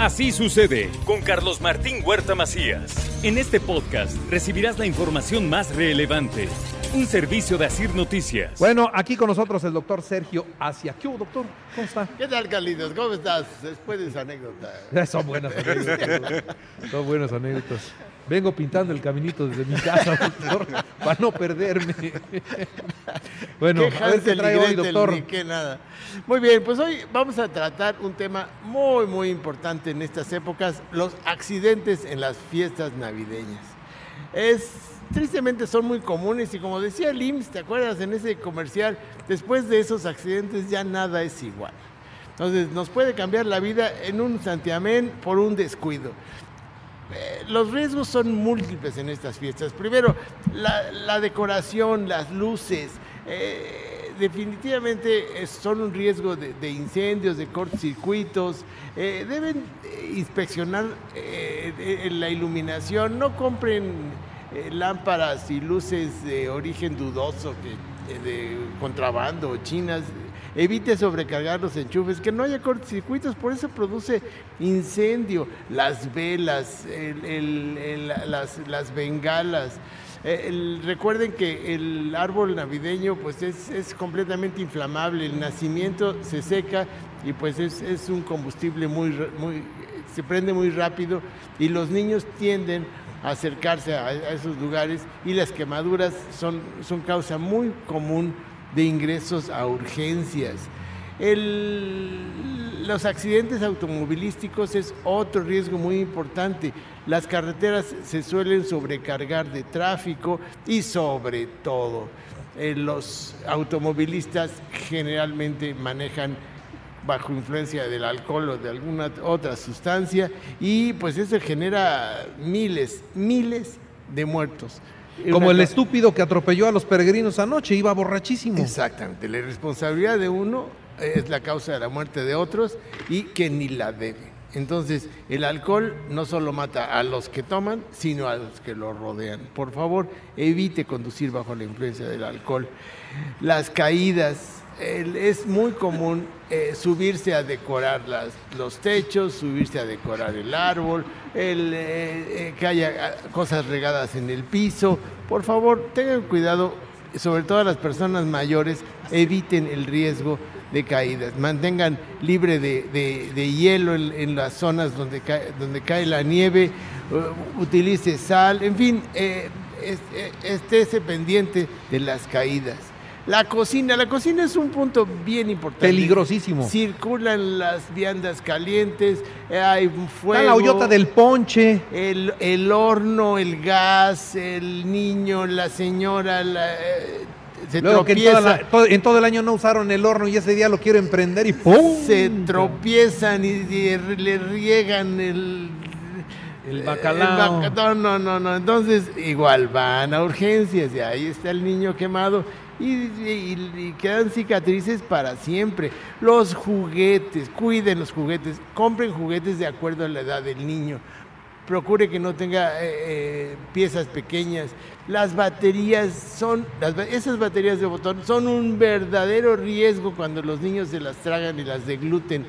Así sucede con Carlos Martín Huerta Macías. En este podcast recibirás la información más relevante. Un servicio de Asir Noticias. Bueno, aquí con nosotros el doctor Sergio Asia. ¿Qué hubo, doctor? ¿Cómo está? ¿Qué tal, Carlitos? ¿Cómo estás? Después de esa anécdota. Son buenas anécdotas. Son buenas anécdotas. Vengo pintando el caminito desde mi casa, doctor, para no perderme. Bueno, ¿Qué a ver qué trae hoy, doctor. ni qué nada. Muy bien, pues hoy vamos a tratar un tema muy, muy importante en estas épocas, los accidentes en las fiestas navideñas. Es, tristemente son muy comunes y como decía el IMSS, ¿te acuerdas en ese comercial? Después de esos accidentes ya nada es igual. Entonces nos puede cambiar la vida en un santiamén por un descuido. Eh, los riesgos son múltiples en estas fiestas. Primero, la, decoración, las luces, eh, definitivamente eh, son un riesgo de, incendios, de cortocircuitos. Deben inspeccionar la iluminación, no compren lámparas y luces de origen dudoso, de contrabando, chinas. Evite sobrecargar los enchufes, que no haya cortocircuitos, por eso produce incendio. Las velas, el- el- el- las, las bengalas. Eh, recuerden que el árbol navideño pues es, es completamente inflamable, el nacimiento se seca y pues es, es un combustible muy, muy, se prende muy rápido y los niños tienden a acercarse a, a esos lugares y las quemaduras son, son causa muy común de ingresos a urgencias. Los accidentes automovilísticos es otro riesgo muy importante. Las carreteras se suelen sobrecargar de tráfico y sobre todo eh, los automovilistas generalmente manejan bajo influencia del alcohol o de alguna otra sustancia y pues eso genera miles, miles de muertos. Como el estúpido que atropelló a los peregrinos anoche, iba borrachísimo. Exactamente, la irresponsabilidad de uno es la causa de la muerte de otros y que ni la debe. Entonces, el alcohol no solo mata a los que toman, sino a los que lo rodean. Por favor, evite conducir bajo la influencia del alcohol. Las caídas, es muy común eh, subirse a decorar las- los techos, subirse a decorar el árbol, eh, eh, que haya ah, cosas regadas en el piso. Por favor, tengan cuidado, sobre todo las personas mayores, eviten el riesgo de caídas, mantengan libre de, de- hielo en, las zonas donde cae, donde cae la nieve, utilice sal, en fin, eh, estése pendiente de las caídas. La cocina, la cocina es un punto bien importante. Peligrosísimo. Circulan las viandas calientes, eh, hay fuego. Está la hoyota del ponche. El, el horno, el gas, el niño, la señora, la, eh, se Luego que en, tropieza, toda la- todo, en todo el año no usaron el horno y ese día lo quiero emprender y ¡pum! se tropiezan y, y le riegan el... El el bacalao. baca- no, no, no, no. Entonces, igual van a urgencias y ahí está el niño quemado y, y- y quedan cicatrices para siempre. Los juguetes, cuiden los juguetes, compren juguetes de acuerdo a la edad del niño. Procure que no tenga eh, eh, piezas pequeñas. Las baterías son, esas baterías de botón son un verdadero riesgo cuando los niños se las tragan y las degluten.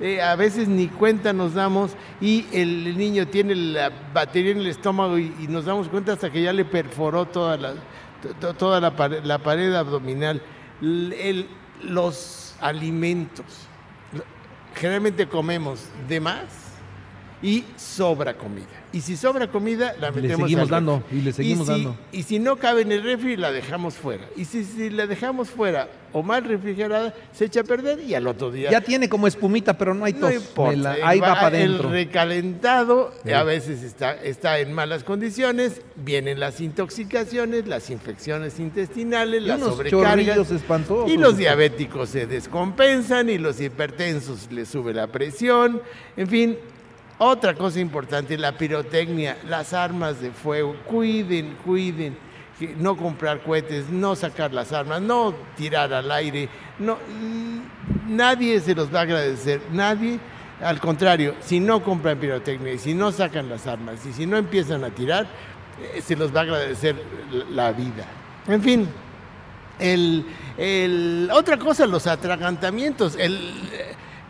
Eh, a veces ni cuenta nos damos y el niño tiene la batería en el estómago y, nos damos cuenta hasta que ya le perforó toda la, pared, abdominal. Los alimentos. Generalmente comemos de más y sobra comida. Y si sobra comida, la Y le metemos seguimos al dando, refri. y le seguimos si, dando. Y si no cabe en el refri, la dejamos fuera. Y si, si la dejamos fuera o mal refrigerada, se echa a perder y al otro día... Ya tiene como espumita, pero no hay No tos. importa, la- ahí va va- para adentro. El recalentado Sí. a veces está, está en malas condiciones, vienen las intoxicaciones, las infecciones intestinales, Y las unos sobrecargas. chorrillos espantosos. Y los diabéticos se descompensan y los hipertensos les sube la presión. En fin, otra cosa importante, la pirotecnia, las armas de fuego. Cuiden, cuiden. No comprar cohetes, no sacar las armas, no tirar al aire. No, nadie se los va a agradecer. Nadie. Al contrario, si no compran pirotecnia y si no sacan las armas y si no empiezan a tirar, eh, se los va a agradecer la vida. En fin, el, el- otra cosa, los atragantamientos. El,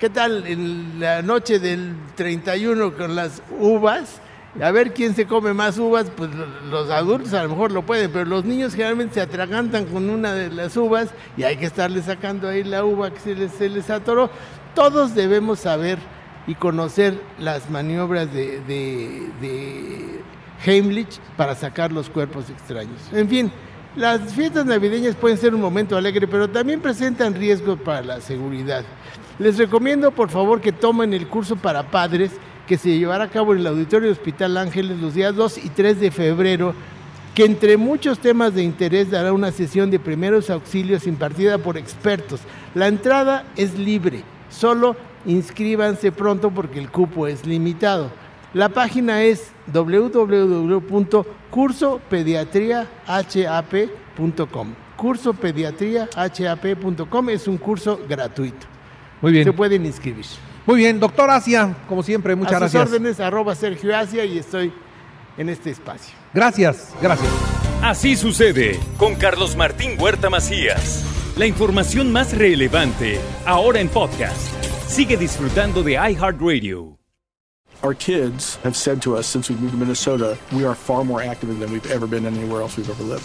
¿Qué tal en la noche del 31 con las uvas? A ver quién se come más uvas, pues lo- los adultos a lo mejor lo pueden, pero los niños generalmente se atragantan con una de las uvas y hay que estarle sacando ahí la uva que se les, se les atoró. Todos debemos saber y conocer las maniobras de, de, de Heimlich para sacar los cuerpos extraños. En fin, las fiestas navideñas pueden ser un momento alegre, pero también presentan riesgos para la seguridad. Les recomiendo, por favor, que tomen el curso para padres que se llevará a cabo en el Auditorio Hospital Ángeles los días 2 y 3 de febrero, que entre muchos temas de interés dará una sesión de primeros auxilios impartida por expertos. La entrada es libre, solo inscríbanse pronto porque el cupo es limitado. La página es www.cursopediatriahap.com. Cursopediatriahap.com es un curso gratuito. Muy bien. Se pueden inscribir. Muy bien, doctor Asia, como siempre, muchas a sus gracias. órdenes, arroba Sergio Asia y estoy en este espacio. Gracias, gracias. Así sucede con Carlos Martín Huerta Macías. La información más relevante ahora en podcast. Sigue disfrutando de iHeartRadio. Our kids have said to us since we moved to Minnesota, we are far more active than we've ever been anywhere else we've ever lived.